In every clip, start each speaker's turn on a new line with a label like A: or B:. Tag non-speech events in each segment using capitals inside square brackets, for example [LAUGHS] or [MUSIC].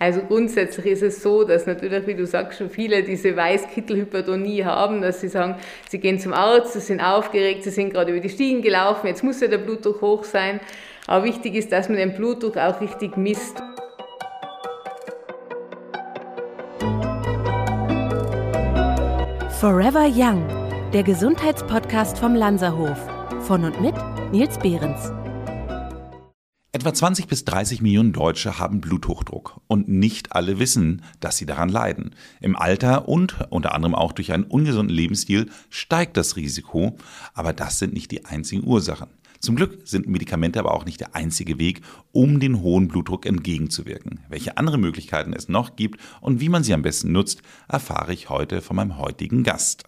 A: Also grundsätzlich ist es so, dass natürlich, wie du sagst, schon viele diese Weißkittelhypertonie haben, dass sie sagen, sie gehen zum Arzt, sie sind aufgeregt, sie sind gerade über die Stiegen gelaufen, jetzt muss ja der Blutdruck hoch sein. Aber wichtig ist, dass man den Blutdruck auch richtig misst.
B: Forever Young, der Gesundheitspodcast vom Lanzerhof. Von und mit Nils Behrens.
C: Etwa 20 bis 30 Millionen Deutsche haben Bluthochdruck und nicht alle wissen, dass sie daran leiden. Im Alter und unter anderem auch durch einen ungesunden Lebensstil steigt das Risiko, aber das sind nicht die einzigen Ursachen. Zum Glück sind Medikamente aber auch nicht der einzige Weg, um den hohen Blutdruck entgegenzuwirken. Welche andere Möglichkeiten es noch gibt und wie man sie am besten nutzt, erfahre ich heute von meinem heutigen Gast.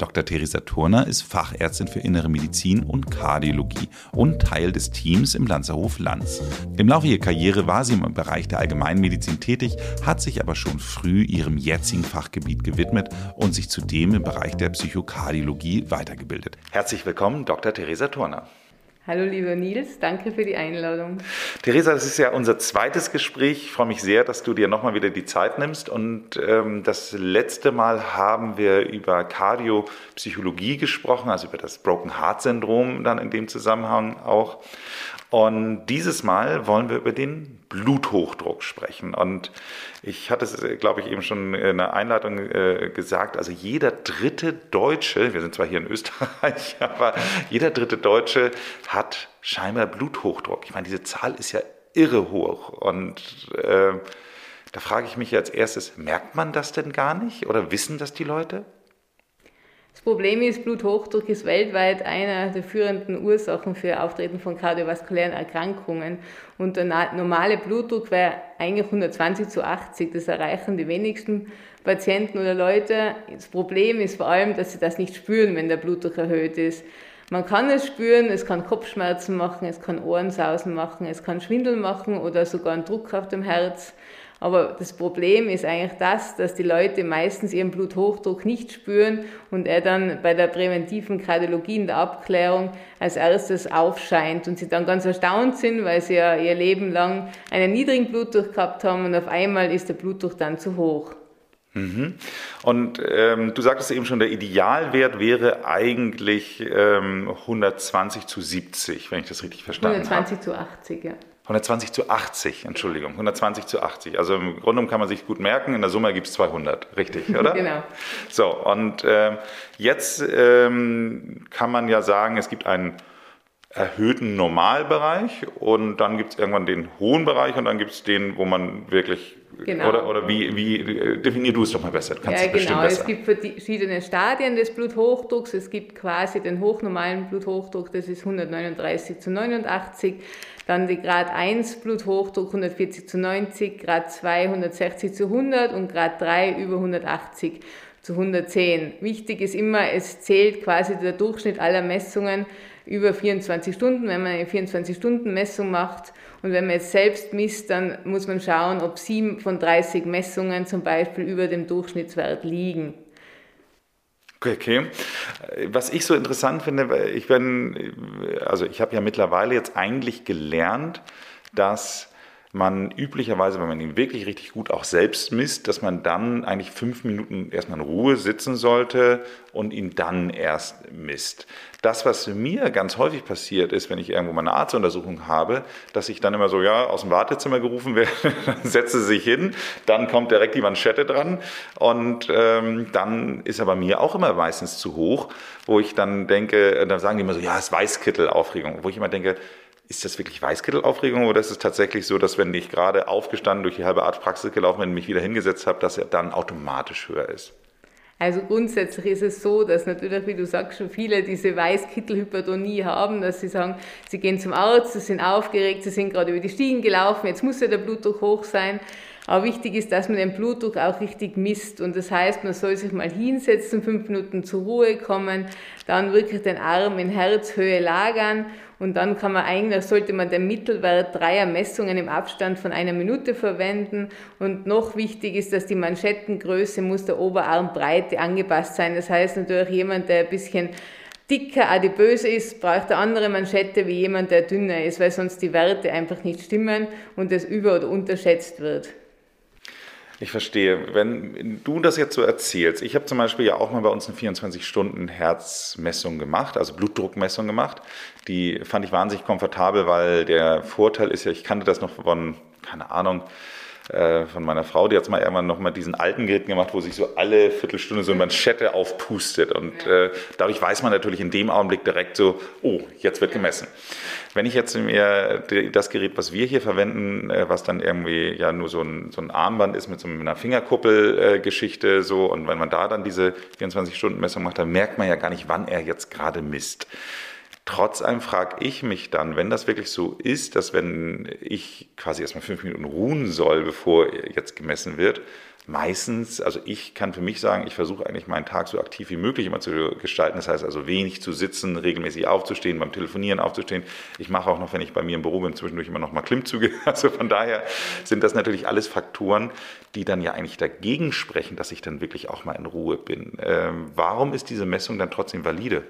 C: Dr. Theresa Turner ist Fachärztin für Innere Medizin und Kardiologie und Teil des Teams im Lanzerhof Lanz. Im Laufe ihrer Karriere war sie im Bereich der Allgemeinmedizin tätig, hat sich aber schon früh ihrem jetzigen Fachgebiet gewidmet und sich zudem im Bereich der Psychokardiologie weitergebildet. Herzlich willkommen, Dr. Theresa Turner.
A: Hallo lieber Nils, danke für die Einladung.
C: Theresa, das ist ja unser zweites Gespräch. Ich freue mich sehr, dass du dir nochmal wieder die Zeit nimmst. Und ähm, das letzte Mal haben wir über Kardiopsychologie gesprochen, also über das Broken Heart Syndrom dann in dem Zusammenhang auch. Und dieses Mal wollen wir über den Bluthochdruck sprechen. Und ich hatte es, glaube ich, eben schon in der Einleitung äh, gesagt, also jeder dritte Deutsche, wir sind zwar hier in Österreich, [LAUGHS] aber jeder dritte Deutsche hat scheinbar Bluthochdruck. Ich meine, diese Zahl ist ja irre hoch. Und äh, da frage ich mich als erstes, merkt man das denn gar nicht oder wissen das die Leute?
A: Das Problem ist, Bluthochdruck ist weltweit einer der führenden Ursachen für Auftreten von kardiovaskulären Erkrankungen. Und der normale Blutdruck wäre eigentlich 120 zu 80. Das erreichen die wenigsten Patienten oder Leute. Das Problem ist vor allem, dass sie das nicht spüren, wenn der Blutdruck erhöht ist. Man kann es spüren, es kann Kopfschmerzen machen, es kann Ohrensausen machen, es kann Schwindel machen oder sogar einen Druck auf dem Herz. Aber das Problem ist eigentlich das, dass die Leute meistens ihren Bluthochdruck nicht spüren und er dann bei der präventiven Kardiologie in der Abklärung als erstes aufscheint und sie dann ganz erstaunt sind, weil sie ja ihr Leben lang einen niedrigen Blutdruck gehabt haben und auf einmal ist der Blutdruck dann zu hoch.
C: Mhm. Und ähm, du sagtest eben schon, der Idealwert wäre eigentlich ähm, 120 zu 70, wenn ich das richtig verstanden
A: 120 habe. 120 zu 80, ja.
C: 120 zu 80, Entschuldigung, 120 zu 80. Also im Grunde kann man sich gut merken, in der Summe gibt es 200, richtig, [LAUGHS] oder?
A: genau.
C: So, und äh, jetzt ähm, kann man ja sagen, es gibt einen erhöhten Normalbereich und dann gibt es irgendwann den hohen Bereich und dann gibt es den, wo man wirklich Genau. Oder, oder wie, wie äh, definier du es doch mal besser?
A: Kannst ja, genau. Es gibt verschiedene Stadien des Bluthochdrucks. Es gibt quasi den hochnormalen Bluthochdruck, das ist 139 zu 89. Dann die Grad 1 Bluthochdruck 140 zu 90, Grad 2 160 zu 100 und Grad 3 über 180 zu 110. Wichtig ist immer, es zählt quasi der Durchschnitt aller Messungen über 24 Stunden, wenn man eine 24-Stunden-Messung macht. Und wenn man jetzt selbst misst, dann muss man schauen, ob sieben von 30 Messungen zum Beispiel über dem Durchschnittswert liegen.
C: Okay. Was ich so interessant finde, ich bin, also ich habe ja mittlerweile jetzt eigentlich gelernt, dass man üblicherweise, wenn man ihn wirklich richtig gut auch selbst misst, dass man dann eigentlich fünf Minuten erstmal in Ruhe sitzen sollte und ihn dann erst misst. Das, was mir ganz häufig passiert ist, wenn ich irgendwo mal eine Arztuntersuchung habe, dass ich dann immer so, ja, aus dem Wartezimmer gerufen werde, [LAUGHS] setze sich hin, dann kommt direkt die Manschette dran und ähm, dann ist er bei mir auch immer meistens zu hoch, wo ich dann denke, dann sagen die immer so, ja, es Weißkittelaufregung, wo ich immer denke, ist das wirklich Weißkittelaufregung oder ist es tatsächlich so, dass wenn ich gerade aufgestanden durch die halbe Arztpraxis gelaufen bin und mich wieder hingesetzt habe, dass er dann automatisch höher ist?
A: Also grundsätzlich ist es so, dass natürlich, wie du sagst, schon viele diese Weißkittelhypertonie haben, dass sie sagen, sie gehen zum Arzt, sie sind aufgeregt, sie sind gerade über die Stiegen gelaufen, jetzt muss ja der Blutdruck hoch sein. Aber wichtig ist, dass man den Blutdruck auch richtig misst. Und das heißt, man soll sich mal hinsetzen, fünf Minuten zur Ruhe kommen, dann wirklich den Arm in Herzhöhe lagern und dann kann man eigentlich, sollte man den Mittelwert dreier Messungen im Abstand von einer Minute verwenden. Und noch wichtig ist, dass die Manschettengröße muss der Oberarmbreite angepasst sein. Das heißt natürlich jemand, der ein bisschen dicker, adipös ist, braucht eine andere Manschette wie jemand, der dünner ist, weil sonst die Werte einfach nicht stimmen und es über- oder unterschätzt wird.
C: Ich verstehe. Wenn du das jetzt so erzählst, ich habe zum Beispiel ja auch mal bei uns eine 24-Stunden-Herzmessung gemacht, also Blutdruckmessung gemacht. Die fand ich wahnsinnig komfortabel, weil der Vorteil ist ja, ich kannte das noch von, keine Ahnung, äh, von meiner Frau, die hat mal irgendwann nochmal diesen alten Geräten gemacht, wo sich so alle Viertelstunde so eine Manschette aufpustet. Und äh, dadurch weiß man natürlich in dem Augenblick direkt so, oh, jetzt wird gemessen. Wenn ich jetzt mir das Gerät, was wir hier verwenden, äh, was dann irgendwie ja nur so ein, so ein Armband ist mit so einer Fingerkuppelgeschichte äh, so, und wenn man da dann diese 24-Stunden-Messung macht, dann merkt man ja gar nicht, wann er jetzt gerade misst. Trotz allem frage ich mich dann, wenn das wirklich so ist, dass wenn ich quasi erstmal fünf Minuten ruhen soll, bevor jetzt gemessen wird, meistens, also ich kann für mich sagen, ich versuche eigentlich meinen Tag so aktiv wie möglich immer zu gestalten. Das heißt also wenig zu sitzen, regelmäßig aufzustehen, beim Telefonieren aufzustehen. Ich mache auch noch, wenn ich bei mir im Büro bin, zwischendurch immer noch mal Klimmzüge. [LAUGHS] Also von daher sind das natürlich alles Faktoren, die dann ja eigentlich dagegen sprechen, dass ich dann wirklich auch mal in Ruhe bin. Ähm, warum ist diese Messung dann trotzdem valide?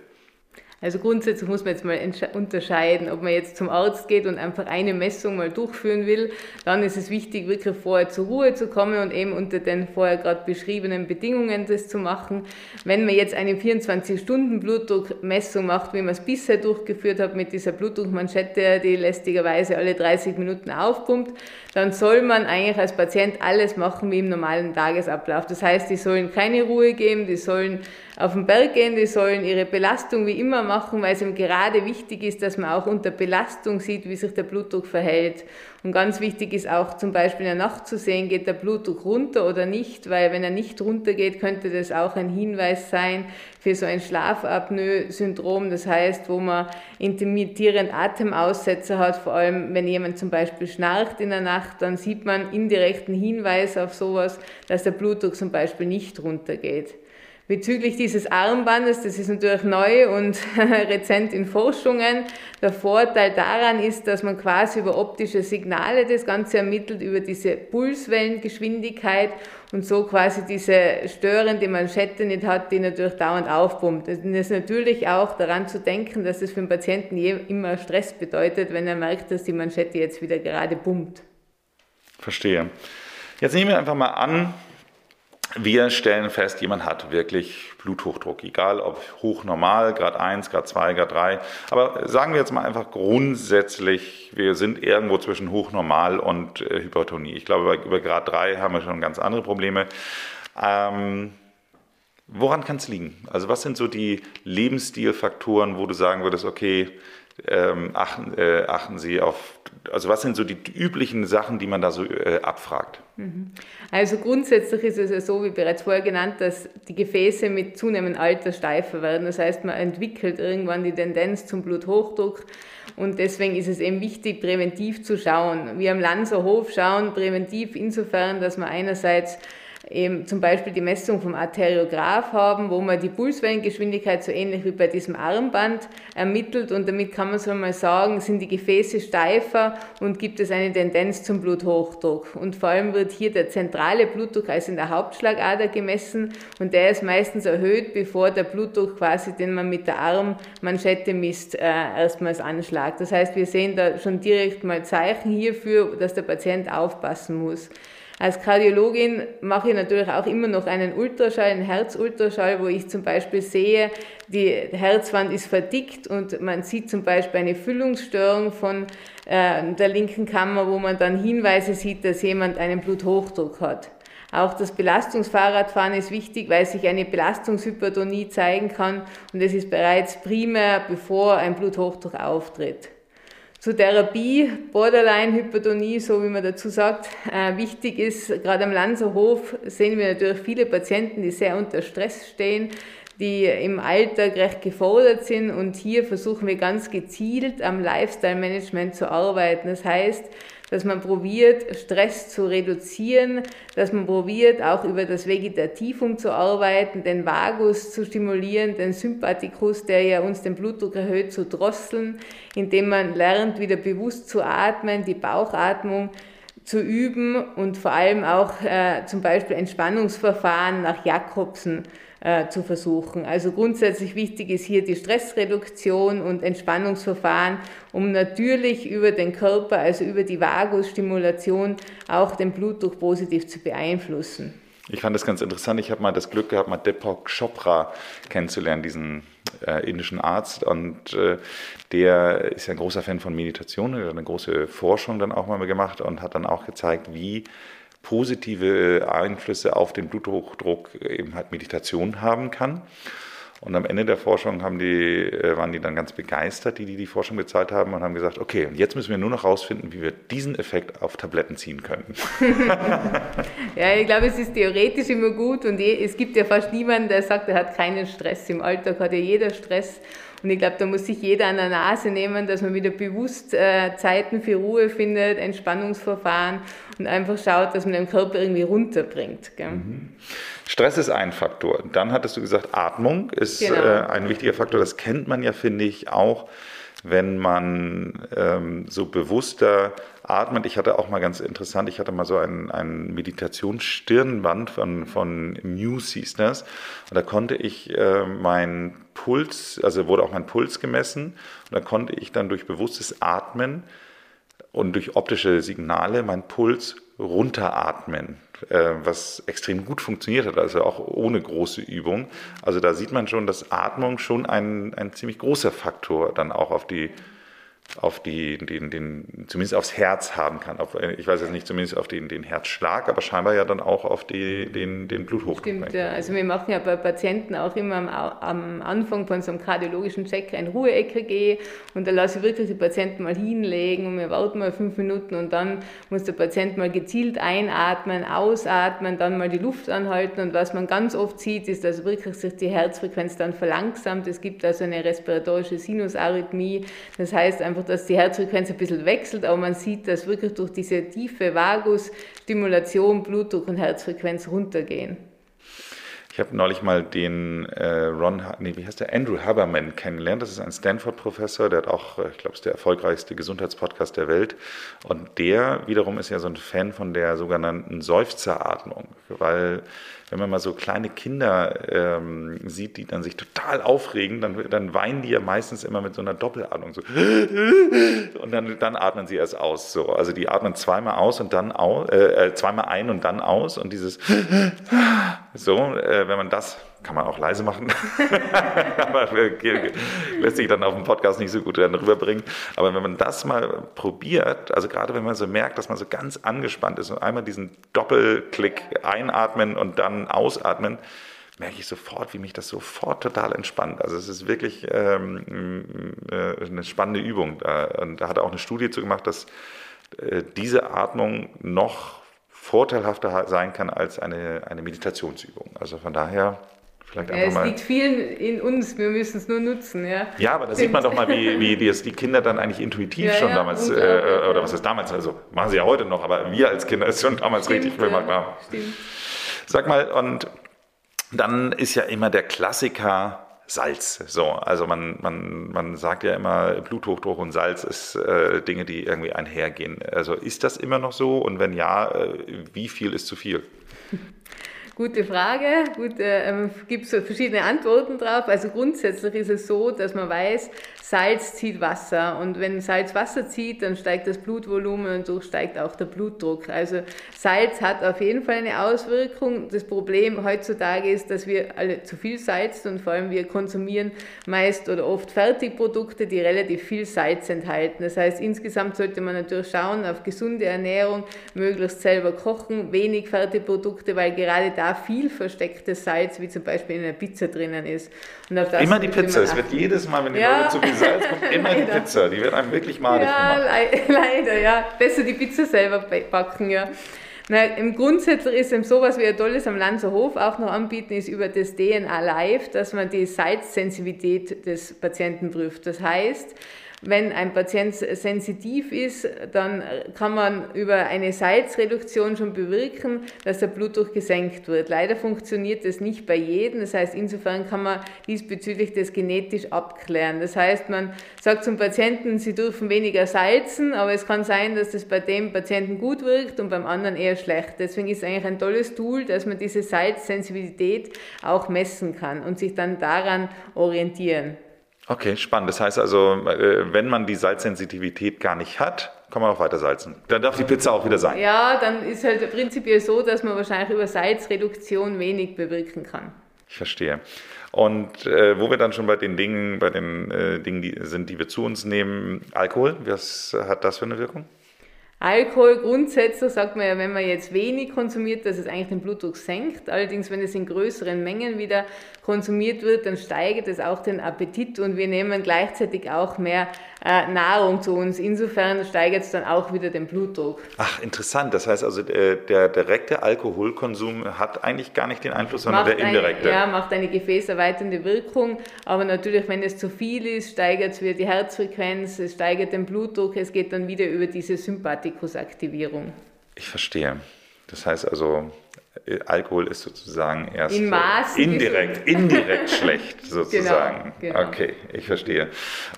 A: Also grundsätzlich muss man jetzt mal unterscheiden, ob man jetzt zum Arzt geht und einfach eine Messung mal durchführen will, dann ist es wichtig, wirklich vorher zur Ruhe zu kommen und eben unter den vorher gerade beschriebenen Bedingungen das zu machen. Wenn man jetzt eine 24-Stunden-Blutdruckmessung macht, wie man es bisher durchgeführt hat mit dieser Blutdruckmanschette, die lästigerweise alle 30 Minuten aufpumpt, dann soll man eigentlich als Patient alles machen wie im normalen Tagesablauf. Das heißt, die sollen keine Ruhe geben, die sollen auf den Berg gehen, die sollen ihre Belastung wie immer machen, weil es ihm gerade wichtig ist, dass man auch unter Belastung sieht, wie sich der Blutdruck verhält. Und ganz wichtig ist auch zum Beispiel in der Nacht zu sehen, geht der Blutdruck runter oder nicht, weil wenn er nicht runtergeht, könnte das auch ein Hinweis sein für so ein Schlafapnoe-Syndrom, das heißt, wo man intermittierend Atemaussetzer hat, vor allem wenn jemand zum Beispiel schnarcht in der Nacht, dann sieht man indirekten Hinweis auf sowas, dass der Blutdruck zum Beispiel nicht runtergeht. Bezüglich dieses Armbandes, das ist natürlich neu und [LAUGHS] rezent in Forschungen. Der Vorteil daran ist, dass man quasi über optische Signale das Ganze ermittelt, über diese Pulswellengeschwindigkeit und so quasi diese störende Manschette nicht hat, die natürlich dauernd aufpumpt. Das ist natürlich auch daran zu denken, dass es für den Patienten immer Stress bedeutet, wenn er merkt, dass die Manschette jetzt wieder gerade pumpt.
C: Verstehe. Jetzt nehmen wir einfach mal an, wir stellen fest, jemand hat wirklich Bluthochdruck, egal ob hoch normal, Grad 1, Grad 2, Grad 3. Aber sagen wir jetzt mal einfach grundsätzlich, wir sind irgendwo zwischen hoch normal und äh, Hypertonie. Ich glaube, über Grad 3 haben wir schon ganz andere Probleme. Ähm, woran kann es liegen? Also was sind so die Lebensstilfaktoren, wo du sagen würdest, okay, ähm, achten, äh, achten Sie auf, also was sind so die üblichen Sachen, die man da so äh, abfragt?
A: Mhm. Also grundsätzlich ist es ja so, wie bereits vorher genannt, dass die Gefäße mit zunehmendem Alter steifer werden. Das heißt, man entwickelt irgendwann die Tendenz zum Bluthochdruck. Und deswegen ist es eben wichtig, präventiv zu schauen. Wir am Lanzerhof schauen präventiv insofern, dass man einerseits eben zum Beispiel die Messung vom Arteriograph haben, wo man die Pulswellengeschwindigkeit so ähnlich wie bei diesem Armband ermittelt und damit kann man so mal sagen, sind die Gefäße steifer und gibt es eine Tendenz zum Bluthochdruck. Und vor allem wird hier der zentrale Blutdruck also in der Hauptschlagader gemessen und der ist meistens erhöht, bevor der Blutdruck quasi, den man mit der Armmanschette misst, äh, erstmals anschlagt. Das heißt, wir sehen da schon direkt mal Zeichen hierfür, dass der Patient aufpassen muss. Als Kardiologin mache ich natürlich auch immer noch einen Ultraschall, einen Herzultraschall, wo ich zum Beispiel sehe, die Herzwand ist verdickt und man sieht zum Beispiel eine Füllungsstörung von äh, der linken Kammer, wo man dann Hinweise sieht, dass jemand einen Bluthochdruck hat. Auch das Belastungsfahrradfahren ist wichtig, weil sich eine Belastungshypertonie zeigen kann und es ist bereits primär, bevor ein Bluthochdruck auftritt. Zur Therapie, Borderline-Hypertonie, so wie man dazu sagt, äh, wichtig ist, gerade am Lanzerhof sehen wir natürlich viele Patienten, die sehr unter Stress stehen, die im Alltag recht gefordert sind und hier versuchen wir ganz gezielt am Lifestyle-Management zu arbeiten. Das heißt, dass man probiert, Stress zu reduzieren, dass man probiert, auch über das Vegetativum zu arbeiten, den Vagus zu stimulieren, den Sympathikus, der ja uns den Blutdruck erhöht, zu drosseln, indem man lernt, wieder bewusst zu atmen, die Bauchatmung zu üben und vor allem auch äh, zum Beispiel Entspannungsverfahren nach Jakobsen äh, zu versuchen. Also grundsätzlich wichtig ist hier die Stressreduktion und Entspannungsverfahren, um natürlich über den Körper, also über die Vagusstimulation, auch den Blutdruck positiv zu beeinflussen.
C: Ich fand das ganz interessant. Ich habe mal das Glück gehabt, mal Deepak Chopra kennenzulernen, diesen äh, indischen Arzt. Und äh, der ist ja ein großer Fan von Meditation. Er hat eine große Forschung dann auch mal gemacht und hat dann auch gezeigt, wie positive Einflüsse auf den Bluthochdruck eben halt Meditation haben kann. Und am Ende der Forschung haben die, äh, waren die dann ganz begeistert, die, die die Forschung bezahlt haben und haben gesagt, okay, und jetzt müssen wir nur noch rausfinden, wie wir diesen Effekt auf Tabletten ziehen können. [LAUGHS] [LAUGHS]
A: ja, ich glaube, es ist theoretisch immer gut und es gibt ja fast niemanden, der sagt, er hat keinen Stress. Im Alltag hat ja jeder Stress. Und ich glaube, da muss sich jeder an der Nase nehmen, dass man wieder bewusst äh, Zeiten für Ruhe findet, Entspannungsverfahren und einfach schaut, dass man den Körper irgendwie runterbringt. Mhm.
C: Stress ist ein Faktor. Dann hattest du gesagt, Atmung ist genau. äh, ein wichtiger Faktor. Das kennt man ja, finde ich, auch, wenn man ähm, so bewusster atmet. Ich hatte auch mal ganz interessant, ich hatte mal so ein, ein Meditationsstirnband von, von Muse hieß. Und da konnte ich äh, meinen Puls, also wurde auch mein Puls gemessen. Und da konnte ich dann durch bewusstes Atmen und durch optische Signale meinen Puls runteratmen, äh, was extrem gut funktioniert hat, also auch ohne große Übung. Also da sieht man schon, dass Atmung schon ein, ein ziemlich großer Faktor dann auch auf die auf die, den, den, zumindest aufs Herz haben kann. Auf, ich weiß jetzt nicht zumindest auf den, den Herzschlag, aber scheinbar ja dann auch auf die, den, den Bluthochdruck.
A: Stimmt, ja. Also wir machen ja bei Patienten auch immer am, am Anfang von so einem kardiologischen Check ein Ruhe-EKG und da lasse ich wirklich die Patienten mal hinlegen und wir warten mal fünf Minuten und dann muss der Patient mal gezielt einatmen, ausatmen, dann mal die Luft anhalten und was man ganz oft sieht, ist, dass wirklich sich die Herzfrequenz dann verlangsamt. Es gibt also eine respiratorische Sinusarrhythmie, das heißt einfach, dass die Herzfrequenz ein bisschen wechselt, aber man sieht, dass wirklich durch diese tiefe Vagusstimulation Blutdruck und Herzfrequenz runtergehen.
C: Ich habe neulich mal den äh, Ron, nee, wie heißt der, Andrew Haberman kennengelernt. Das ist ein Stanford-Professor, der hat auch, ich glaube, ist der erfolgreichste Gesundheitspodcast der Welt. Und der wiederum ist ja so ein Fan von der sogenannten Seufzeratmung, weil wenn man mal so kleine Kinder ähm, sieht, die dann sich total aufregen, dann, dann weinen die ja meistens immer mit so einer Doppelatmung. So. [LAUGHS] Und dann, dann atmen sie erst aus. So. Also die atmen zweimal aus und dann aus, äh, äh, zweimal ein und dann aus. Und dieses so, äh, wenn man das kann man auch leise machen, [LAUGHS] aber lässt sich dann auf dem Podcast nicht so gut rüberbringen. Aber wenn man das mal probiert, also gerade wenn man so merkt, dass man so ganz angespannt ist und einmal diesen Doppelklick einatmen und dann ausatmen, merke ich sofort, wie mich das sofort total entspannt. Also es ist wirklich ähm, äh, eine spannende Übung. Und da hat er auch eine Studie zu gemacht, dass äh, diese Atmung noch vorteilhafter sein kann als eine, eine Meditationsübung. Also von daher
A: Vielleicht ja, es mal. liegt vielen in uns, wir müssen es nur nutzen. Ja,
C: ja aber da sieht man doch mal, wie, wie die, die Kinder dann eigentlich intuitiv ja, schon ja, damals, äh, oder was ist damals, also machen sie ja heute noch, aber wir als Kinder ist schon damals Stimmt, richtig gemacht haben. Stimmt. Sag mal, und dann ist ja immer der Klassiker Salz. So, also man, man, man sagt ja immer, Bluthochdruck und Salz ist äh, Dinge, die irgendwie einhergehen. Also ist das immer noch so? Und wenn ja, äh, wie viel ist zu viel? [LAUGHS]
A: Gute Frage. Gut, äh, gibt es verschiedene Antworten drauf. Also grundsätzlich ist es so, dass man weiß, Salz zieht Wasser und wenn Salz Wasser zieht, dann steigt das Blutvolumen und so steigt auch der Blutdruck. Also Salz hat auf jeden Fall eine Auswirkung. Das Problem heutzutage ist, dass wir alle zu viel Salz und vor allem wir konsumieren meist oder oft Fertigprodukte, die relativ viel Salz enthalten. Das heißt, insgesamt sollte man natürlich schauen auf gesunde Ernährung, möglichst selber kochen, wenig Fertigprodukte, weil gerade da viel verstecktes Salz, wie zum Beispiel in einer Pizza drinnen ist.
C: Immer die Pizza. Es wird jedes Mal, wenn die ja. Leute zu viel Salz kommt [LAUGHS] immer die Pizza. Die wird einem wirklich madig
A: ja,
C: gemacht.
A: Le [LAUGHS] leider, ja. Besser die Pizza selber backen, ja. Na, Im Grundsätzlich ist eben sowas wie ein tolles am Lanzer Hof auch noch anbieten, ist über das DNA Live, dass man die Salzsensibilität des Patienten prüft. Das heißt, wenn ein Patient sensitiv ist, dann kann man über eine Salzreduktion schon bewirken, dass der Blutdruck gesenkt wird. Leider funktioniert das nicht bei jedem. Das heißt, insofern kann man diesbezüglich das genetisch abklären. Das heißt, man sagt zum Patienten, sie dürfen weniger salzen, aber es kann sein, dass das bei dem Patienten gut wirkt und beim anderen eher schlecht. Deswegen ist es eigentlich ein tolles Tool, dass man diese Salzsensibilität auch messen kann und sich dann daran orientieren.
C: Okay, spannend. Das heißt also, äh, wenn man die Salzsensitivität gar nicht hat, kann man auch weiter salzen. Dann darf die Pizza auch wieder sein.
A: Ja, dann ist halt prinzipiell so, dass man wahrscheinlich über Salzreduktion wenig bewirken kann.
C: Ich verstehe. Und äh, wo wir dann schon bei den Dingen, bei den äh, Dingen die sind, die wir zu uns nehmen, Alkohol, was hat das für eine Wirkung?
A: Alkohol grundsätzlich sagt man ja, wenn man jetzt wenig konsumiert, dass es eigentlich den Blutdruck senkt. Allerdings, wenn es in größeren Mengen wieder konsumiert wird, dann steigert es auch den Appetit und wir nehmen gleichzeitig auch mehr äh, Nahrung zu uns. Insofern steigert es dann auch wieder den Blutdruck.
C: Ach, interessant. Das heißt also, der, der direkte Alkoholkonsum hat eigentlich gar nicht den Einfluss, sondern
A: macht
C: der indirekte.
A: Eine, ja, macht eine gefäßerweiternde Wirkung. Aber natürlich, wenn es zu viel ist, steigert es wieder die Herzfrequenz, es steigert den Blutdruck, es geht dann wieder über diese Sympathikusaktivierung.
C: Ich verstehe. Das heißt also, Alkohol ist sozusagen erst
A: In Maß
C: indirekt, [LAUGHS] indirekt schlecht sozusagen.
A: Genau, genau.
C: Okay, ich verstehe.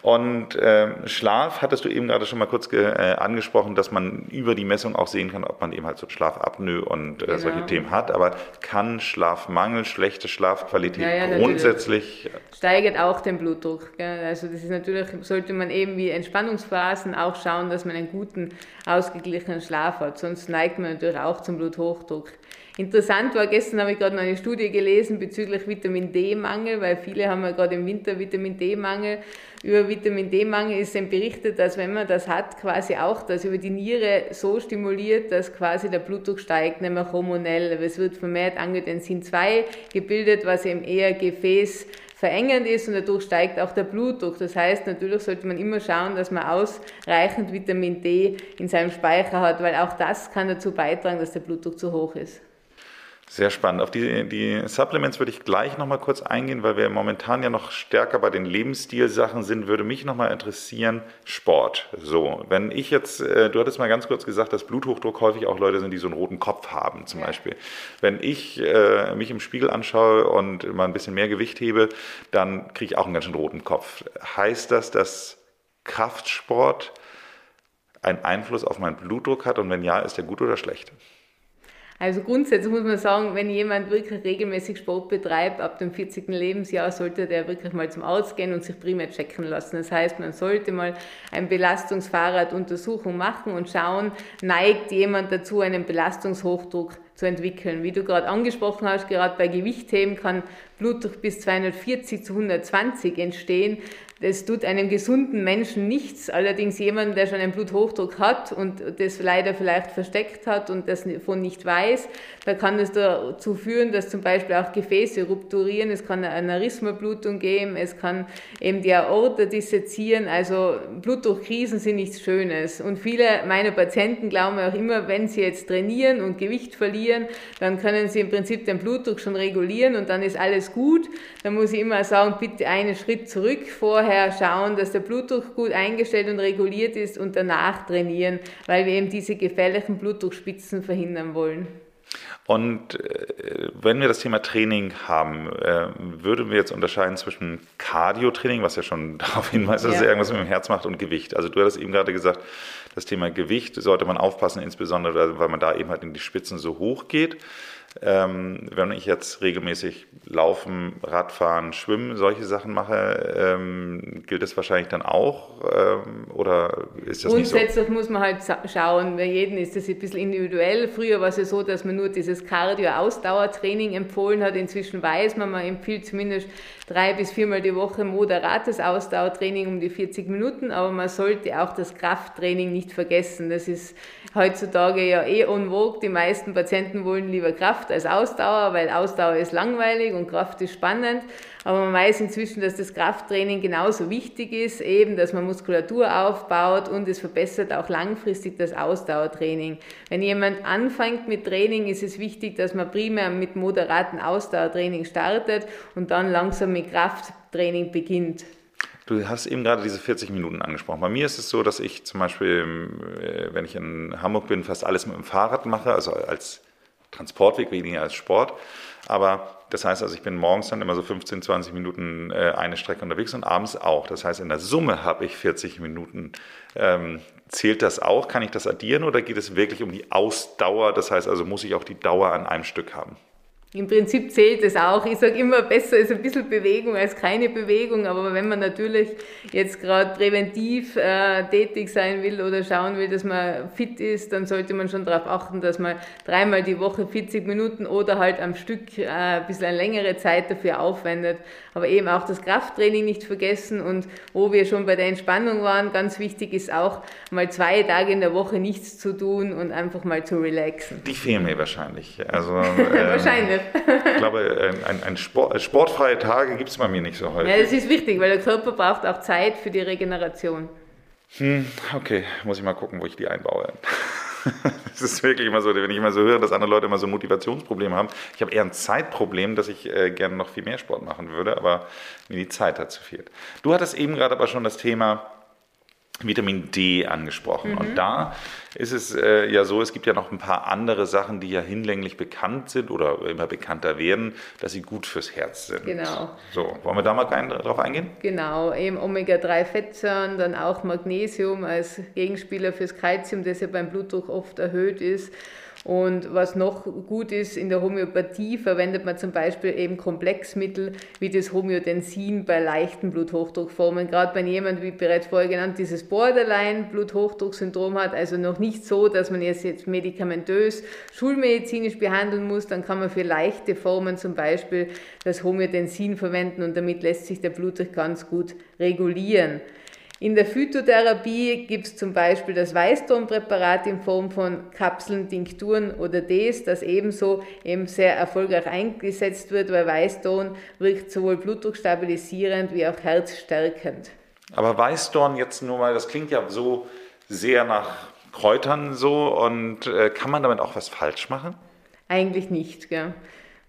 C: Und ähm, Schlaf hattest du eben gerade schon mal kurz äh, angesprochen, dass man über die Messung auch sehen kann, ob man eben halt so Schlafapnoe und äh, genau. solche Themen hat. Aber kann Schlafmangel, schlechte Schlafqualität ja, ja, grundsätzlich
A: steigert auch den Blutdruck. Gell? Also das ist natürlich sollte man eben wie Entspannungsphasen auch schauen, dass man einen guten ausgeglichenen Schlaf hat. Sonst neigt man natürlich auch zum Bluthochdruck. Interessant war, gestern habe ich gerade noch eine Studie gelesen bezüglich Vitamin D-Mangel, weil viele haben ja gerade im Winter Vitamin D-Mangel. Über Vitamin D-Mangel ist dann berichtet, dass wenn man das hat, quasi auch das über die Niere so stimuliert, dass quasi der Blutdruck steigt, nämlich hormonell. Es wird vermehrt Angiotensin 2 gebildet, was eben eher Gefäß verengend ist und dadurch steigt auch der Blutdruck. Das heißt, natürlich sollte man immer schauen, dass man ausreichend Vitamin D in seinem Speicher hat, weil auch das kann dazu beitragen, dass der Blutdruck zu hoch ist.
C: Sehr spannend. Auf die, die Supplements würde ich gleich nochmal kurz eingehen, weil wir momentan ja noch stärker bei den Lebensstilsachen sind. Würde mich nochmal interessieren, Sport. So, wenn ich jetzt, äh, du hattest mal ganz kurz gesagt, dass Bluthochdruck häufig auch Leute sind, die so einen roten Kopf haben zum ja. Beispiel. Wenn ich äh, mich im Spiegel anschaue und mal ein bisschen mehr Gewicht hebe, dann kriege ich auch einen ganz schön roten Kopf. Heißt das, dass Kraftsport einen Einfluss auf meinen Blutdruck hat und wenn ja, ist der gut oder schlecht?
A: Also grundsätzlich muss man sagen, wenn jemand wirklich regelmäßig Sport betreibt, ab dem 40. Lebensjahr sollte der wirklich mal zum Arzt gehen und sich primär checken lassen. Das heißt, man sollte mal eine Belastungsfahrraduntersuchung machen und schauen, neigt jemand dazu, einen Belastungshochdruck zu entwickeln. Wie du gerade angesprochen hast, gerade bei Gewichtheben kann Blutdruck bis 240 zu 120 entstehen. Das tut einem gesunden Menschen nichts. Allerdings jemand, der schon einen Bluthochdruck hat und das leider vielleicht versteckt hat und das von nicht weiß, da kann es dazu führen, dass zum Beispiel auch Gefäße rupturieren. Es kann eine Aneurysmablutung geben. Es kann eben die Aorta dissezieren. Also Blutdruckkrisen sind nichts Schönes. Und viele meiner Patienten glauben auch immer, wenn sie jetzt trainieren und Gewicht verlieren, dann können sie im Prinzip den Blutdruck schon regulieren und dann ist alles gut. Dann muss ich immer sagen, bitte einen Schritt zurück vorher vorher schauen, dass der Blutdruck gut eingestellt und reguliert ist und danach trainieren, weil wir eben diese gefährlichen Blutdruckspitzen verhindern wollen.
C: Und äh, wenn wir das Thema Training haben, äh, würden wir jetzt unterscheiden zwischen Cardio-Training, was ja schon [LAUGHS] darauf hinweist, dass ja. es irgendwas mit dem Herz macht, und Gewicht. Also du hattest eben gerade gesagt, das Thema Gewicht sollte man aufpassen, insbesondere weil man da eben halt in die Spitzen so hoch geht. Ähm, wenn ich jetzt regelmäßig laufen, Radfahren, Schwimmen, solche Sachen mache, ähm, gilt das wahrscheinlich dann auch ähm, oder ist das
A: Grundsätzlich
C: nicht so?
A: muss man halt schauen, bei jedem ist das ein bisschen individuell. Früher war es ja so, dass man nur dieses Cardio-Ausdauertraining empfohlen hat. Inzwischen weiß man, man empfiehlt zumindest drei bis viermal die Woche moderates Ausdauertraining um die 40 Minuten, aber man sollte auch das Krafttraining nicht vergessen. Das ist heutzutage ja eh on vogue. Die meisten Patienten wollen lieber Kraft als Ausdauer, weil Ausdauer ist langweilig und Kraft ist spannend. Aber man weiß inzwischen, dass das Krafttraining genauso wichtig ist, eben, dass man Muskulatur aufbaut und es verbessert auch langfristig das Ausdauertraining. Wenn jemand anfängt mit Training, ist es wichtig, dass man primär mit moderaten Ausdauertraining startet und dann langsam mit Krafttraining beginnt.
C: Du hast eben gerade diese 40 Minuten angesprochen. Bei mir ist es so, dass ich zum Beispiel, äh, wenn ich in Hamburg bin, fast alles mit dem Fahrrad mache, also als Transportweg weniger als Sport. Aber das heißt also, ich bin morgens dann immer so 15, 20 Minuten äh, eine Strecke unterwegs und abends auch. Das heißt, in der Summe habe ich 40 Minuten. Ähm, zählt das auch? Kann ich das addieren oder geht es wirklich um die Ausdauer? Das heißt also, muss ich auch die Dauer an einem Stück haben?
A: Im Prinzip zählt es auch. Ich sage immer, besser ist ein bisschen Bewegung als keine Bewegung. Aber wenn man natürlich jetzt gerade präventiv äh, tätig sein will oder schauen will, dass man fit ist, dann sollte man schon darauf achten, dass man dreimal die Woche 40 Minuten oder halt am Stück äh, ein bisschen eine längere Zeit dafür aufwendet. Aber eben auch das Krafttraining nicht vergessen. Und wo wir schon bei der Entspannung waren, ganz wichtig ist auch mal zwei Tage in der Woche nichts zu tun und einfach mal zu relaxen.
C: Die fehlen mir wahrscheinlich. Also, [LAUGHS]
A: ähm, wahrscheinlich
C: ich glaube, [LAUGHS] ein, ein Sport, sportfreie Tage gibt es bei mir nicht so häufig.
A: Ja, das ist wichtig, weil der Körper braucht auch Zeit für die Regeneration.
C: Hm, okay, muss ich mal gucken, wo ich die einbaue. [LAUGHS] Es ist wirklich immer so, wenn ich immer so höre, dass andere Leute immer so Motivationsprobleme haben. Ich habe eher ein Zeitproblem, dass ich äh, gerne noch viel mehr Sport machen würde, aber mir die Zeit dazu fehlt. Du hattest eben gerade aber schon das Thema Vitamin D angesprochen. Mhm. Und da ist es äh, ja so, es gibt ja noch ein paar andere Sachen, die ja hinlänglich bekannt sind oder immer bekannter werden, dass sie gut fürs Herz sind.
A: Genau.
C: So, wollen wir da mal ein, drauf eingehen?
A: Genau, eben Omega-3-Fettsäuren, dann auch Magnesium als Gegenspieler fürs Kalzium, das ja beim Blutdruck oft erhöht ist. Und was noch gut ist, in der Homöopathie verwendet man zum Beispiel eben Komplexmittel wie das Homöotensin bei leichten Bluthochdruckformen. Gerade wenn jemand, wie bereits vorher genannt, dieses Borderline-Bluthochdrucksyndrom hat, also noch nicht so, dass man es jetzt medikamentös, schulmedizinisch behandeln muss, dann kann man für leichte Formen zum Beispiel das Homöotensin verwenden und damit lässt sich der Blutdruck ganz gut regulieren. In der Phytotherapie gibt es zum Beispiel das Weißtonpräparat in Form von Kapseln, Tinkturen oder Ds, das ebenso eben sehr erfolgreich eingesetzt wird, weil Weißton wirkt sowohl blutdruckstabilisierend wie auch herzstärkend.
C: Aber Weißdorn jetzt nur mal, das klingt ja so sehr nach Kräutern so und äh, kann man damit auch was falsch machen?
A: Eigentlich nicht, gell.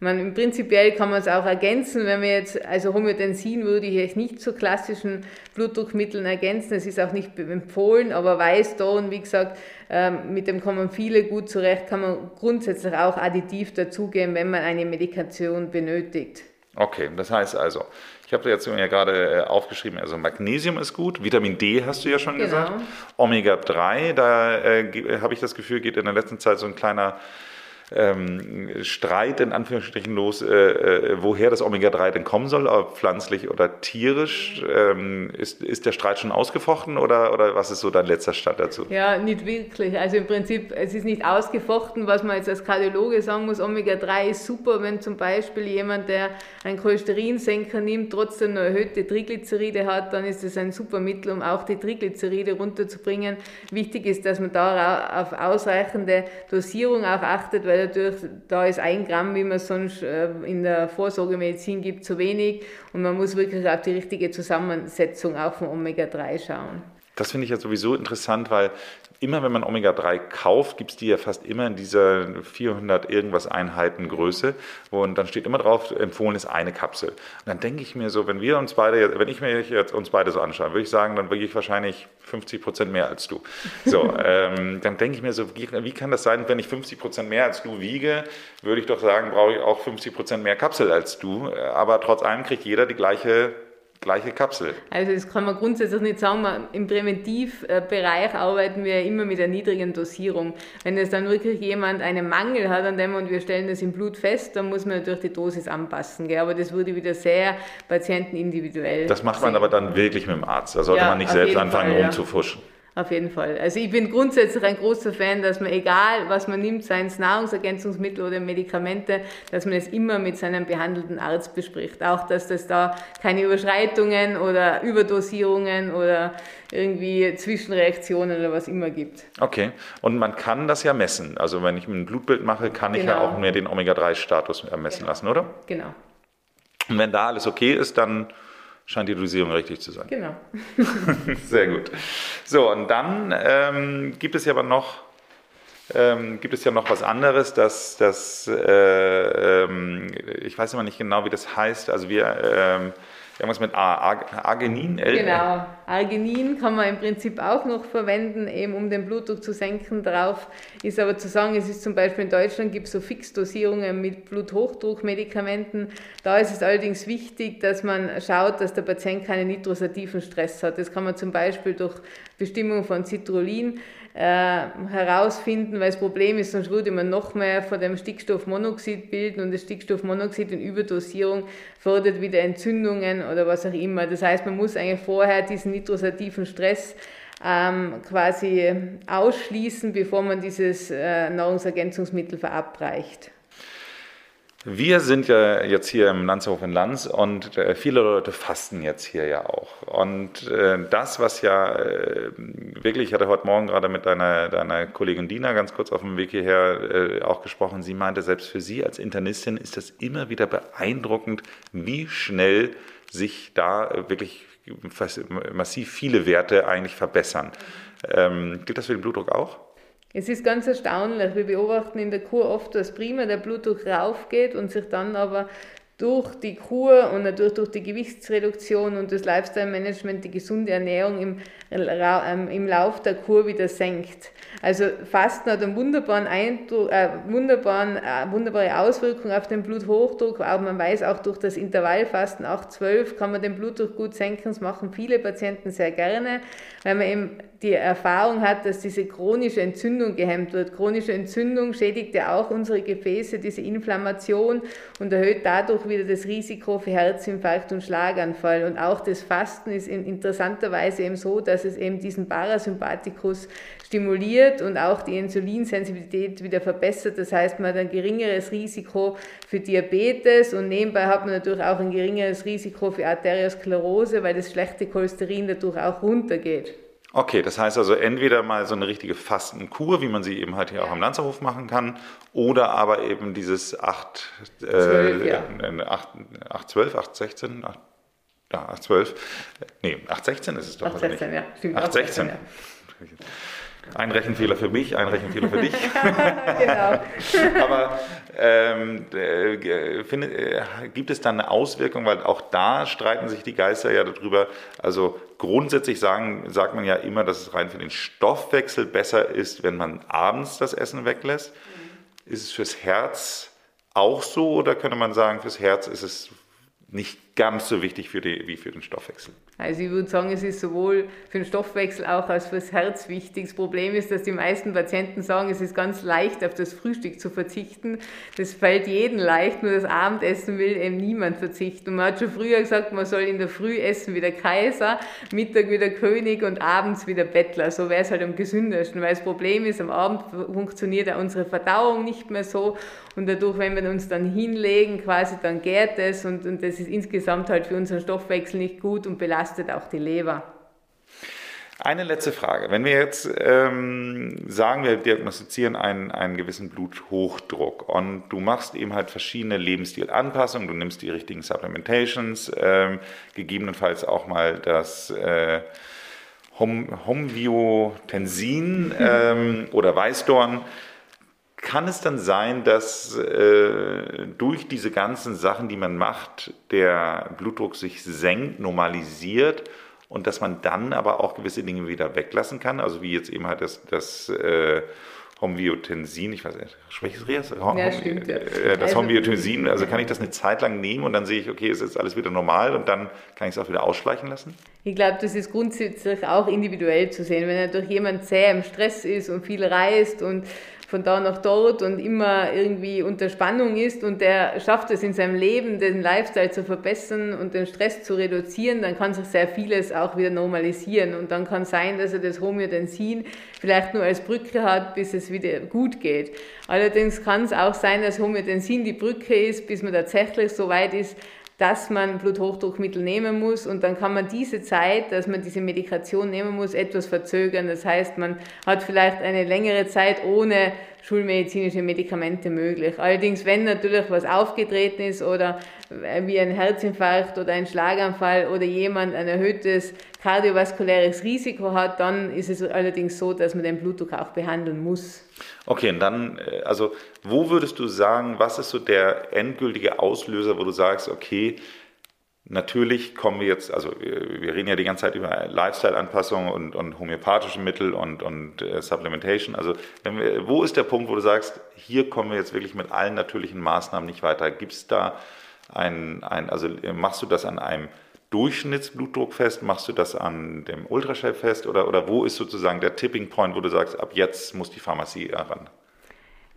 A: Man, prinzipiell kann man es auch ergänzen, wenn wir jetzt, also Homöotensin würde ich jetzt nicht zu klassischen Blutdruckmitteln ergänzen, es ist auch nicht empfohlen, aber Weißdorn, wie gesagt, ähm, mit dem kommen viele gut zurecht, kann man grundsätzlich auch additiv dazugeben, wenn man eine Medikation benötigt.
C: Okay, das heißt also, ich habe jetzt ja gerade äh, aufgeschrieben, also Magnesium ist gut, Vitamin D hast du ja schon genau. gesagt, Omega-3, da äh, habe ich das Gefühl, geht in der letzten Zeit so ein kleiner ähm, Streit in Anführungsstrichen los, äh, äh, woher das Omega-3 denn kommen soll, ob pflanzlich oder tierisch. Ähm, ist, ist der Streit schon ausgefochten oder, oder was ist so dein letzter Stand dazu?
A: Ja, nicht wirklich. Also im Prinzip, es ist nicht ausgefochten, was man jetzt als Kardiologe sagen muss. Omega-3 ist super, wenn zum Beispiel jemand, der einen Cholesterinsenker nimmt, trotzdem eine erhöhte Triglyceride hat, dann ist es ein super Mittel, um auch die Triglyceride runterzubringen. Wichtig ist, dass man da auf ausreichende Dosierung auch achtet, weil dadurch, da ist ein Gramm, wie man sonst äh, in der Vorsorgemedizin gibt, zu wenig und man muss wirklich auf die richtige Zusammensetzung auch von Omega-3 schauen.
C: Das finde ich ja sowieso interessant, weil immer wenn man Omega-3 kauft, gibt es die ja fast immer in dieser 400 irgendwas Einheiten Größe und dann steht immer drauf, empfohlen ist eine Kapsel. Und dann denke ich mir so, wenn wir uns beide, wenn ich mir jetzt uns beide so anschaue, würde ich sagen, dann wiege ich wahrscheinlich 50 Prozent mehr als du. So, [LAUGHS] ähm, dann denke ich mir so, wie, wie, kann das sein, wenn ich 50 Prozent mehr als du wiege, würde ich doch sagen, brauche ich auch 50 Prozent mehr Kapsel als du. Aber trotz allem kriegt jeder die gleiche gleiche Kapsel.
A: Also das kann man grundsätzlich nicht sagen. Im Präventivbereich arbeiten wir immer mit einer niedrigen Dosierung. Wenn es dann wirklich jemand einen Mangel hat an dem und wir stellen das im Blut fest, dann muss man natürlich die Dosis anpassen. Gell? Aber das würde wieder sehr patientenindividuell.
C: Das macht man sehen. aber dann wirklich mit dem Arzt. Da sollte ja, man nicht selbst anfangen Fall, rumzufuschen. Ja.
A: Auf jeden Fall. Also ich bin grundsätzlich ein großer Fan, dass man egal, was man nimmt, seien es Nahrungsergänzungsmittel oder Medikamente, dass man es immer mit seinem behandelten Arzt bespricht. Auch, dass das da keine Überschreitungen oder Überdosierungen oder irgendwie Zwischenreaktionen oder was immer gibt.
C: Okay. Und man kann das ja messen. Also wenn ich ein Blutbild mache, kann ich genau. ja auch mir den Omega-3-Status messen genau. lassen, oder?
A: Genau.
C: Und wenn da alles okay ist, dann scheint die Dosierung richtig zu sein.
A: Genau. [LAUGHS]
C: Sehr gut. So, und dann ähm, gibt es ja aber noch, ähm, gibt es ja noch was anderes, dass das, äh, ähm, ich weiß immer nicht genau, wie das heißt. Also wir, ähm, irgendwas mit Arginin?
A: L genau, Arginin kann man im Prinzip auch noch verwenden, eben um den Blutdruck zu senken. Darauf ist aber zu sagen, es ist zum Beispiel in Deutschland gibt es so Fixdosierungen mit Bluthochdruckmedikamenten. Da ist es allerdings wichtig, dass man schaut, dass der Patient keinen nitrosativen Stress hat. Das kann man zum Beispiel durch Bestimmung von Citrullin äh, herausfinden, weil das Problem ist, sonst würde man noch mehr von dem Stickstoffmonoxid bilden und das Stickstoffmonoxid in Überdosierung fördert wieder Entzündungen oder was auch immer. Das heißt, man muss eigentlich vorher diesen nitrosativen Stress ähm, quasi ausschließen, bevor man dieses äh, Nahrungsergänzungsmittel verabreicht.
C: Wir sind ja jetzt hier im Landshof in Lanz und äh, viele Leute fasten jetzt hier ja auch. Und äh, das, was ja äh, wirklich, ich hatte heute Morgen gerade mit deiner, deiner Kollegin Dina ganz kurz auf dem Weg hierher auch gesprochen, sie meinte, selbst für sie als Internistin ist das immer wieder beeindruckend, wie schnell sich da wirklich massiv viele Werte eigentlich verbessern. Ähm, gilt das für den Blutdruck auch?
A: Es ist ganz erstaunlich. Wir beobachten in der Kur oft, dass prima der Blutdruck raufgeht und sich dann aber durch die Kur und natürlich durch die Gewichtsreduktion und das Lifestyle-Management die gesunde Ernährung im, ähm, im Lauf der Kur wieder senkt. Also Fasten hat einen wunderbaren Eindruck, äh, wunderbaren, äh, wunderbare Auswirkung auf den Bluthochdruck. Auch man weiß auch durch das Intervallfasten 8-12 kann man den Blutdruck gut senken. Das machen viele Patienten sehr gerne, weil man eben die Erfahrung hat, dass diese chronische Entzündung gehemmt wird. Chronische Entzündung schädigt ja auch unsere Gefäße, diese Inflammation und erhöht dadurch wieder das Risiko für Herzinfarkt und Schlaganfall. Und auch das Fasten ist in interessanterweise eben so, dass es eben diesen Parasympathikus stimuliert und auch die Insulinsensibilität wieder verbessert. Das heißt, man hat ein geringeres Risiko für Diabetes und nebenbei hat man natürlich auch ein geringeres Risiko für Arteriosklerose, weil das schlechte Cholesterin dadurch auch runtergeht.
C: Okay, das heißt also entweder mal so eine richtige Fastenkur, wie man sie eben halt hier auch am Lanzerhof machen kann, oder aber eben dieses 8, 12, äh, ja. 8, 8, 12, 8, 16, 8, ja, 8, 12, nee, 8, 16 ist es doch. 8, 16, ja. Stimmt, 8, 16. 16 ja. Ein Rechenfehler für mich, ein Rechenfehler für dich. [LAUGHS] genau. [LAUGHS] Aber ähm, äh, find, äh, gibt es dann eine Auswirkung, weil auch da streiten sich die Geister ja darüber. Also grundsätzlich sagen, sagt man ja immer, dass es rein für den Stoffwechsel besser ist, wenn man abends das Essen weglässt. Mhm. Ist es fürs Herz auch so oder könnte man sagen, fürs Herz ist es nicht ganz so wichtig für die, wie für den Stoffwechsel.
A: Also ich würde sagen, es ist sowohl für den Stoffwechsel auch als für das Herz wichtig. Das Problem ist, dass die meisten Patienten sagen, es ist ganz leicht, auf das Frühstück zu verzichten. Das fällt jedem leicht, nur das Abendessen will eben niemand verzichten. Und man hat schon früher gesagt, man soll in der Früh essen wie der Kaiser, Mittag wie der König und abends wie der Bettler. So wäre es halt am gesündesten, weil das Problem ist, am Abend funktioniert ja unsere Verdauung nicht mehr so und dadurch, wenn wir uns dann hinlegen, quasi dann gärt es und, und das ist insgesamt halt für unseren Stoffwechsel nicht gut und belastet auch die Leber.
C: Eine letzte Frage. Wenn wir jetzt ähm, sagen, wir diagnostizieren einen, einen gewissen Bluthochdruck und du machst eben halt verschiedene Lebensstilanpassungen, du nimmst die richtigen Supplementations, ähm, gegebenenfalls auch mal das äh, Hom Homviotensin [LAUGHS] ähm, oder Weißdorn, kann es dann sein, dass äh, durch diese ganzen Sachen, die man macht, der Blutdruck sich senkt, normalisiert und dass man dann aber auch gewisse Dinge wieder weglassen kann? Also wie jetzt eben halt das, das äh, Homöotensin, ich weiß nicht, spreche ich es ja, stimmt, ja. Äh, das also, Homöotensin, also kann ich das eine Zeit lang nehmen und dann sehe ich, okay, es ist alles wieder normal und dann kann ich es auch wieder ausschleichen lassen?
A: Ich glaube, das ist grundsätzlich auch individuell zu sehen. Wenn natürlich jemand sehr im Stress ist und viel reist und von da nach dort und immer irgendwie unter Spannung ist und der schafft es in seinem Leben, den Lifestyle zu verbessern und den Stress zu reduzieren, dann kann sich sehr vieles auch wieder normalisieren und dann kann sein, dass er das Homöotensin vielleicht nur als Brücke hat, bis es wieder gut geht. Allerdings kann es auch sein, dass Homöotensin die Brücke ist, bis man tatsächlich so weit ist, dass man Bluthochdruckmittel nehmen muss und dann kann man diese Zeit, dass man diese Medikation nehmen muss, etwas verzögern. Das heißt, man hat vielleicht eine längere Zeit ohne schulmedizinische Medikamente möglich. Allerdings, wenn natürlich was aufgetreten ist oder wie ein Herzinfarkt oder ein Schlaganfall oder jemand ein erhöhtes kardiovaskuläres Risiko hat, dann ist es allerdings so, dass man den Blutdruck auch behandeln muss.
C: Okay, und dann, äh, also wo würdest du sagen, was ist so der endgültige Auslöser, wo du sagst, okay, Natürlich kommen wir jetzt, also wir, reden ja die ganze Zeit über Lifestyle-Anpassungen und, und homöopathische Mittel und, und äh, Supplementation. Also wir, wo ist der Punkt, wo du sagst, hier kommen wir jetzt wirklich mit allen natürlichen Maßnahmen nicht weiter? Gibt es da ein, ein, also machst du das an einem Durchschnittsblutdruck fest? Machst du das an dem Ultraschall fest? Oder, oder wo ist sozusagen der Tipping Point, wo du sagst, ab jetzt muss die Pharmazie ran?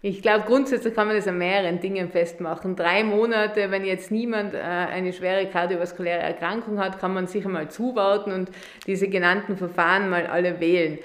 A: Ich glaube, grundsätzlich kann man das an mehreren Dingen festmachen. Drei Monate, wenn jetzt niemand äh, eine schwere kardiovaskuläre Erkrankung hat, kann man sicher mal zuwarten und diese genannten Verfahren mal alle wählen.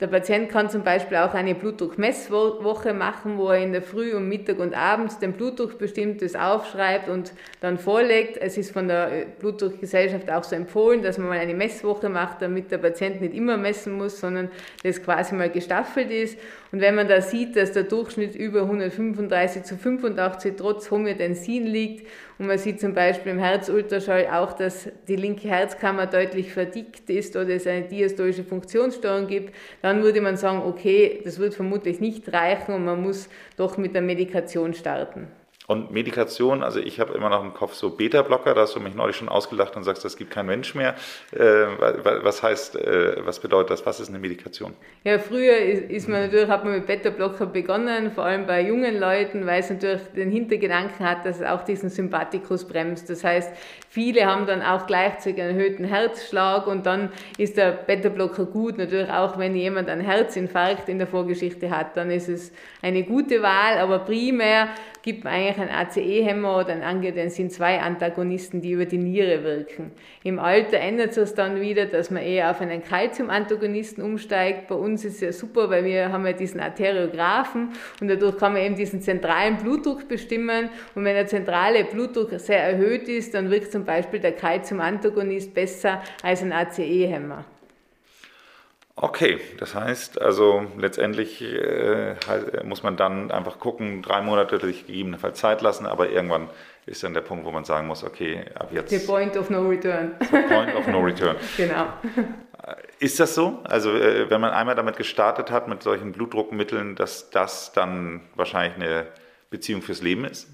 A: Der Patient kann zum Beispiel auch eine Blutdruckmesswoche machen, wo er in der Früh, um Mittag und abends den Blutdruck bestimmtes aufschreibt und dann vorlegt. Es ist von der äh, Blutdruckgesellschaft auch so empfohlen, dass man mal eine Messwoche macht, damit der Patient nicht immer messen muss, sondern das quasi mal gestaffelt ist. Und wenn man da sieht, dass der Durchschnitt über 135 zu 85 trotz Homöotensin liegt und man sieht zum Beispiel im Herzultraschall auch, dass die linke Herzkammer deutlich verdickt ist oder es eine diastolische Funktionsstörung gibt, dann würde man sagen, okay, das wird vermutlich nicht reichen und man muss doch mit der Medikation starten.
C: Und Medikation, also ich habe immer noch im Kopf so Beta-Blocker, da hast du mich neulich schon ausgelacht und sagst, das gibt kein Mensch mehr. Äh, was heißt, äh, was bedeutet das? Was ist eine Medikation?
A: Ja, früher ist man natürlich, hat man mit Beta-Blocker begonnen, vor allem bei jungen Leuten, weil es natürlich den Hintergedanken hat, dass es auch diesen Sympathikus bremst. Das heißt, viele haben dann auch gleichzeitig einen erhöhten Herzschlag und dann ist der Beta-Blocker gut. Natürlich auch, wenn jemand einen Herzinfarkt in der Vorgeschichte hat, dann ist es eine gute Wahl, aber primär gibt man eigentlich ein ACE-Hämmer oder ein Angiotensin-2-Antagonisten, die über die Niere wirken. Im Alter ändert sich dann wieder, dass man eher auf einen Calcium-Antagonisten umsteigt. Bei uns ist es ja super, weil wir haben ja diesen Arteriographen und dadurch kann man eben diesen zentralen Blutdruck bestimmen. Und wenn der zentrale Blutdruck sehr erhöht ist, dann wirkt zum Beispiel der Calcium-Antagonist besser als ein ACE-Hämmer.
C: Okay, das heißt also letztendlich äh, muss man dann einfach gucken, drei Monate sich gegebenenfalls Zeit lassen, aber irgendwann ist dann der Punkt, wo man sagen muss, okay, ab jetzt.
A: The point of no return.
C: The point of no return. [LAUGHS]
A: genau.
C: Äh, ist das so? Also äh, wenn man einmal damit gestartet hat, mit solchen Blutdruckmitteln, dass das dann wahrscheinlich eine Beziehung fürs Leben ist?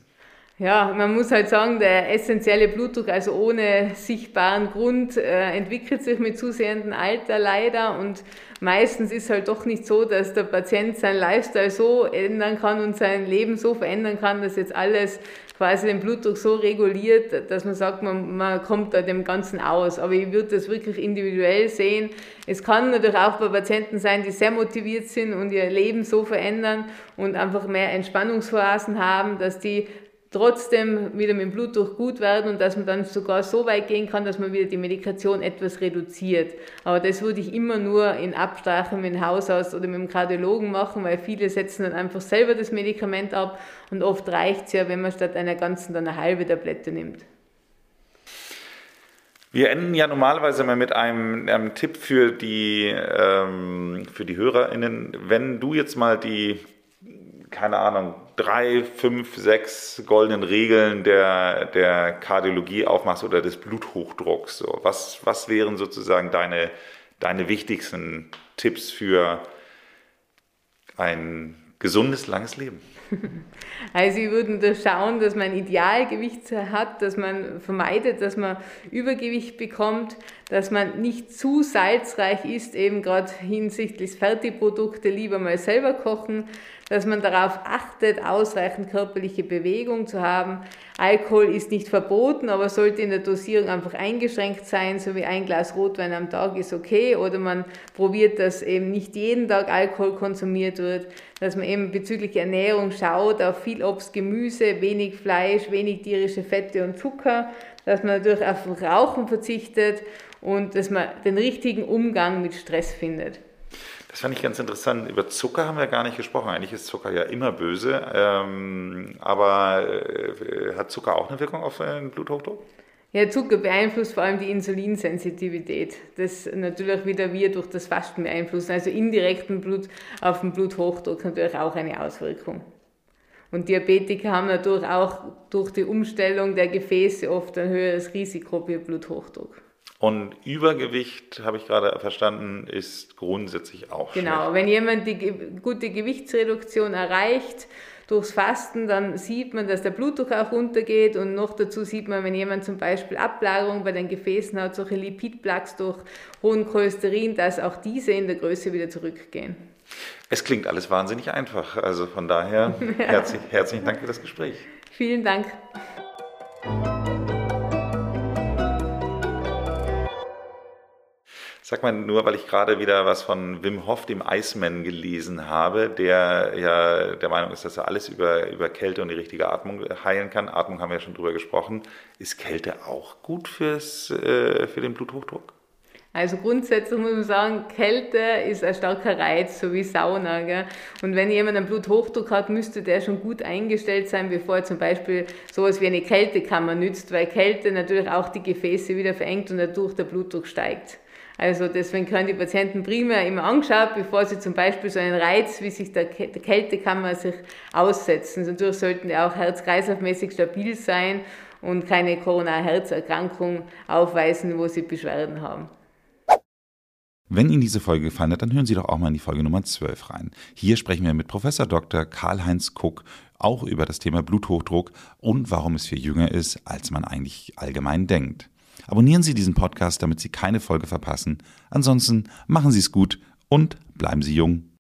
A: Ja, man muss halt sagen, der essentielle Blutdruck, also ohne sichtbaren Grund, äh, entwickelt sich mit zusehendem Alter leider und meistens ist halt doch nicht so, dass der Patient seinen Lifestyle so ändern kann und sein Leben so verändern kann, dass jetzt alles quasi den Blutdruck so reguliert, dass man sagt, man, man kommt da dem Ganzen aus. Aber ich würde das wirklich individuell sehen. Es kann natürlich auch bei Patienten sein, die sehr motiviert sind und ihr Leben so verändern und einfach mehr Entspannungsphasen haben, dass die trotzdem wieder mit dem Blutdruck gut werden und dass man dann sogar so weit gehen kann, dass man wieder die Medikation etwas reduziert. Aber das würde ich immer nur in Absprache mit dem Hausarzt oder mit dem Kardiologen machen, weil viele setzen dann einfach selber das Medikament ab und oft reicht es ja, wenn man statt einer ganzen dann eine halbe Tablette nimmt.
C: Wir enden ja normalerweise mal mit einem, einem Tipp für die, ähm, für die HörerInnen. Wenn du jetzt mal die keine Ahnung, drei, fünf, sechs goldenen Regeln der, der Kardiologie aufmachst oder des Bluthochdrucks. So, was, was wären sozusagen deine, deine wichtigsten Tipps für ein gesundes, langes Leben? [LAUGHS]
A: Also ich würde da schauen, dass man Idealgewicht hat, dass man vermeidet, dass man Übergewicht bekommt, dass man nicht zu salzreich ist, eben gerade hinsichtlich Fertigprodukte lieber mal selber kochen, dass man darauf achtet, ausreichend körperliche Bewegung zu haben. Alkohol ist nicht verboten, aber sollte in der Dosierung einfach eingeschränkt sein, so wie ein Glas Rotwein am Tag ist okay. Oder man probiert, dass eben nicht jeden Tag Alkohol konsumiert wird, dass man eben bezüglich Ernährung schaut auf viel Obst, Gemüse, wenig Fleisch, wenig tierische Fette und Zucker, dass man natürlich auf Rauchen verzichtet und dass man den richtigen Umgang mit Stress findet.
C: Das fand ich ganz interessant. Über Zucker haben wir gar nicht gesprochen. Eigentlich ist Zucker ja immer böse. Ähm, aber äh, hat Zucker auch eine Wirkung auf den Bluthochdruck?
A: Ja, Zucker beeinflusst vor allem die Insulinsensitivität. Das natürlich wieder wir durch das Fasten beeinflussen. Also indirekten Blut auf den Bluthochdruck natürlich auch eine Auswirkung. Und Diabetiker haben natürlich auch durch die Umstellung der Gefäße oft ein höheres Risiko für Bluthochdruck.
C: Und Übergewicht, habe ich gerade verstanden, ist grundsätzlich auch
A: Genau,
C: schlecht.
A: wenn jemand die gute Gewichtsreduktion erreicht, durchs Fasten, dann sieht man, dass der Blutdruck auch runtergeht und noch dazu sieht man, wenn jemand zum Beispiel Ablagerung bei den Gefäßen hat, solche Lipidplaques durch hohen Cholesterin, dass auch diese in der Größe wieder zurückgehen.
C: Es klingt alles wahnsinnig einfach. Also von daher [LAUGHS] herzlich, herzlichen Dank für das Gespräch.
A: Vielen Dank.
C: Sag mal nur, weil ich gerade wieder was von Wim Hof, dem Iceman, gelesen habe, der ja der Meinung ist, dass er alles über, über Kälte und die richtige Atmung heilen kann. Atmung haben wir ja schon drüber gesprochen. Ist Kälte auch gut fürs, äh, für den Bluthochdruck?
A: Also grundsätzlich muss man sagen, Kälte ist ein starker Reiz, so wie Sauna. Gell? Und wenn jemand einen Bluthochdruck hat, müsste der schon gut eingestellt sein, bevor er zum Beispiel sowas wie eine Kältekammer nützt, weil Kälte natürlich auch die Gefäße wieder verengt und dadurch der Blutdruck steigt. Also deswegen können die Patienten primär immer angeschaut, bevor sie zum Beispiel so einen Reiz wie sich der, Kältekammer sich aussetzen. Natürlich sollten die auch herz-kreislaufmäßig stabil sein und keine Coronarherzerkrankung aufweisen, wo sie Beschwerden haben.
C: Wenn Ihnen diese Folge gefallen hat, dann hören Sie doch auch mal in die Folge Nummer 12 rein. Hier sprechen wir mit Professor Dr. Karl-Heinz Kuck auch über das Thema Bluthochdruck und warum es viel jünger ist, als man eigentlich allgemein denkt. Abonnieren Sie diesen Podcast, damit Sie keine Folge verpassen. Ansonsten machen Sie es gut und bleiben Sie jung.